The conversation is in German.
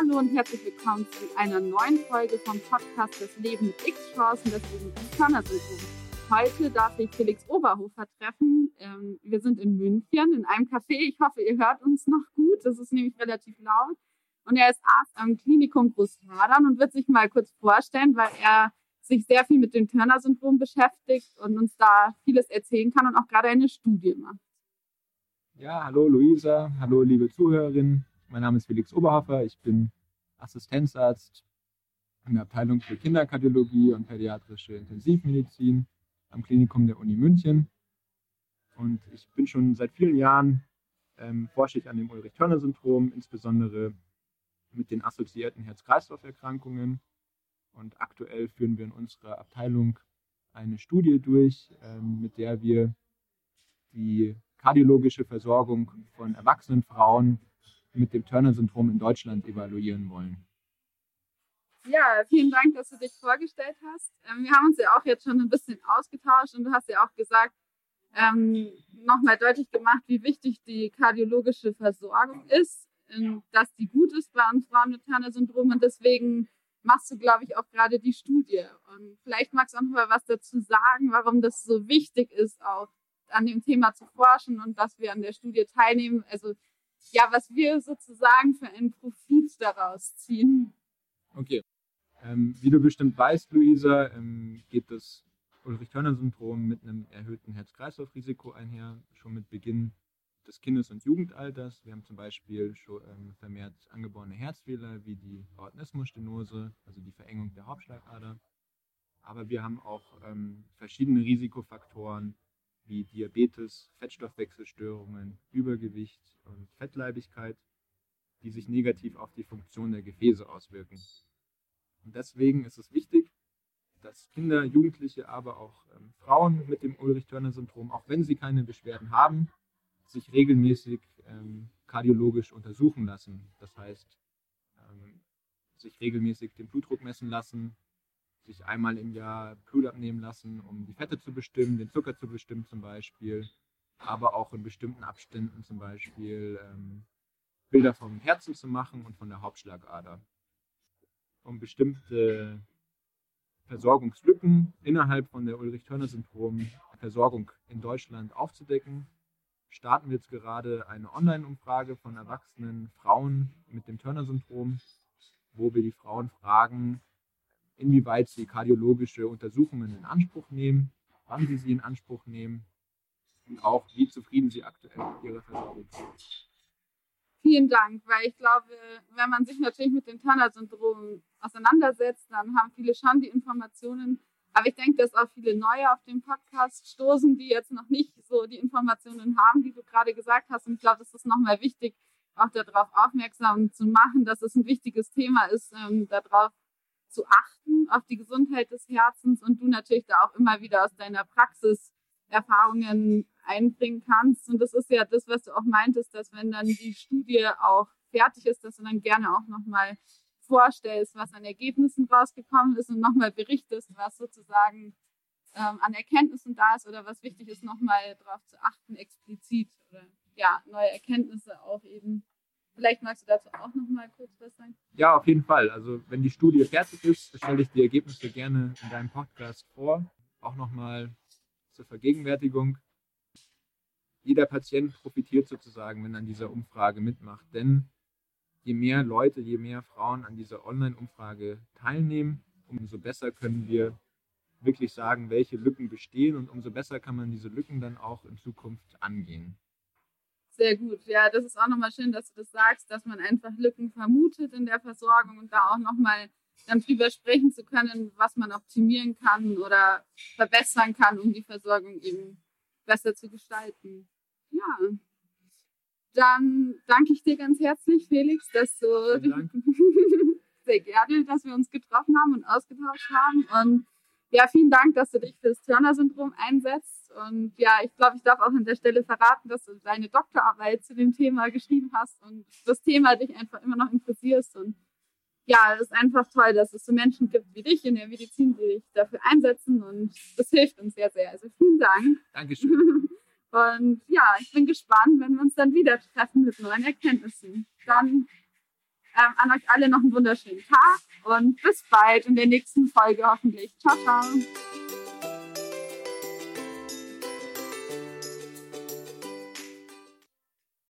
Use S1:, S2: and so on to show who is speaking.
S1: Hallo und herzlich willkommen zu einer neuen Folge vom Podcast Das Leben mit X-Chancen, das Leben mit Körnersyndrom. Heute darf ich Felix Oberhofer treffen. Ähm, wir sind in München in einem Café. Ich hoffe, ihr hört uns noch gut. Das ist nämlich relativ laut. Und er ist Arzt am Klinikum Großhadern und wird sich mal kurz vorstellen, weil er sich sehr viel mit dem Turner-Syndrom beschäftigt und uns da vieles erzählen kann und auch gerade eine Studie macht.
S2: Ja, hallo Luisa, hallo liebe Zuhörerinnen. Mein Name ist Felix Oberhofer, ich bin Assistenzarzt in der Abteilung für Kinderkardiologie und pädiatrische Intensivmedizin am Klinikum der Uni München. Und ich bin schon seit vielen Jahren ähm, forsche ich an dem Ulrich-Törner-Syndrom, insbesondere mit den assoziierten Herz-Kreislauf-Erkrankungen. Und aktuell führen wir in unserer Abteilung eine Studie durch, ähm, mit der wir die kardiologische Versorgung von erwachsenen Frauen mit dem Turner-Syndrom in Deutschland evaluieren wollen.
S1: Ja, vielen Dank, dass du dich vorgestellt hast. Ähm, wir haben uns ja auch jetzt schon ein bisschen ausgetauscht und du hast ja auch gesagt, ähm, nochmal deutlich gemacht, wie wichtig die kardiologische Versorgung ist, dass die gut ist bei uns Frauen mit Turner-Syndrom und deswegen machst du, glaube ich, auch gerade die Studie. Und vielleicht magst du auch noch mal was dazu sagen, warum das so wichtig ist, auch an dem Thema zu forschen und dass wir an der Studie teilnehmen. Also ja, was wir sozusagen für einen Profit daraus ziehen.
S2: Okay. Ähm, wie du bestimmt weißt, Luisa, ähm, geht das Ulrich-Törner-Syndrom mit einem erhöhten Herz-Kreislauf-Risiko einher, schon mit Beginn des Kindes- und Jugendalters. Wir haben zum Beispiel schon ähm, vermehrt angeborene Herzfehler wie die Aortenismusstenose, also die Verengung der Hauptschlagader. Aber wir haben auch ähm, verschiedene Risikofaktoren wie Diabetes, Fettstoffwechselstörungen, Übergewicht und Fettleibigkeit, die sich negativ auf die Funktion der Gefäße auswirken. Und deswegen ist es wichtig, dass Kinder, Jugendliche, aber auch ähm, Frauen mit dem Ulrich-Törner-Syndrom, auch wenn sie keine Beschwerden haben, sich regelmäßig ähm, kardiologisch untersuchen lassen. Das heißt, ähm, sich regelmäßig den Blutdruck messen lassen, sich einmal im Jahr Blut abnehmen lassen, um die Fette zu bestimmen, den Zucker zu bestimmen zum Beispiel, aber auch in bestimmten Abständen zum Beispiel ähm, Bilder vom Herzen zu machen und von der Hauptschlagader, um bestimmte Versorgungslücken innerhalb von der Ulrich-Törner-Syndrom-Versorgung in Deutschland aufzudecken. Starten wir jetzt gerade eine Online-Umfrage von erwachsenen Frauen mit dem Turner-Syndrom, wo wir die Frauen fragen, inwieweit sie kardiologische Untersuchungen in Anspruch nehmen, wann sie sie in Anspruch nehmen und auch wie zufrieden sie aktuell mit ihrer Versorgung sind.
S1: Vielen Dank, weil ich glaube, wenn man sich natürlich mit dem Turner-Syndrom auseinandersetzt, dann haben viele schon die Informationen. Aber ich denke, dass auch viele Neue auf den Podcast stoßen, die jetzt noch nicht so die Informationen haben, die du gerade gesagt hast. Und ich glaube, es ist nochmal wichtig, auch darauf aufmerksam zu machen, dass es ein wichtiges Thema ist, ähm, darauf zu achten, auf die Gesundheit des Herzens und du natürlich da auch immer wieder aus deiner Praxis Erfahrungen einbringen kannst. Und das ist ja das, was du auch meintest, dass wenn dann die Studie auch fertig ist, dass du dann gerne auch nochmal vorstellst, was an Ergebnissen rausgekommen ist und nochmal berichtest, was sozusagen ähm, an Erkenntnissen da ist oder was wichtig ist, nochmal darauf zu achten, explizit oder ja, neue Erkenntnisse auch eben. Vielleicht magst du dazu auch nochmal kurz was sagen.
S2: Ja, auf jeden Fall. Also wenn die Studie fertig ist, stelle ich die Ergebnisse gerne in deinem Podcast vor. Auch nochmal zur Vergegenwärtigung. Jeder Patient profitiert sozusagen, wenn er an dieser Umfrage mitmacht. Denn je mehr Leute, je mehr Frauen an dieser Online-Umfrage teilnehmen, umso besser können wir wirklich sagen, welche Lücken bestehen und umso besser kann man diese Lücken dann auch in Zukunft angehen.
S1: Sehr gut. Ja, das ist auch nochmal schön, dass du das sagst, dass man einfach Lücken vermutet in der Versorgung und da auch nochmal dann drüber sprechen zu können, was man optimieren kann oder verbessern kann, um die Versorgung eben besser zu gestalten. Ja. Dann danke ich dir ganz herzlich, Felix, dass du sehr gerne, dass wir uns getroffen haben und ausgetauscht haben. Und ja, vielen Dank, dass du dich für das Turner-Syndrom einsetzt. Und ja, ich glaube, ich darf auch an der Stelle verraten, dass du deine Doktorarbeit zu dem Thema geschrieben hast und das Thema dich einfach immer noch interessierst. Und ja, es ist einfach toll, dass es so Menschen gibt wie dich in der Medizin, die dich dafür einsetzen. Und das hilft uns sehr, sehr. Also vielen Dank.
S2: Dankeschön.
S1: Und ja, ich bin gespannt, wenn wir uns dann wieder treffen mit neuen Erkenntnissen. Dann Ähm, an euch alle noch einen wunderschönen Tag und bis bald in der nächsten Folge hoffentlich. Ciao, ciao.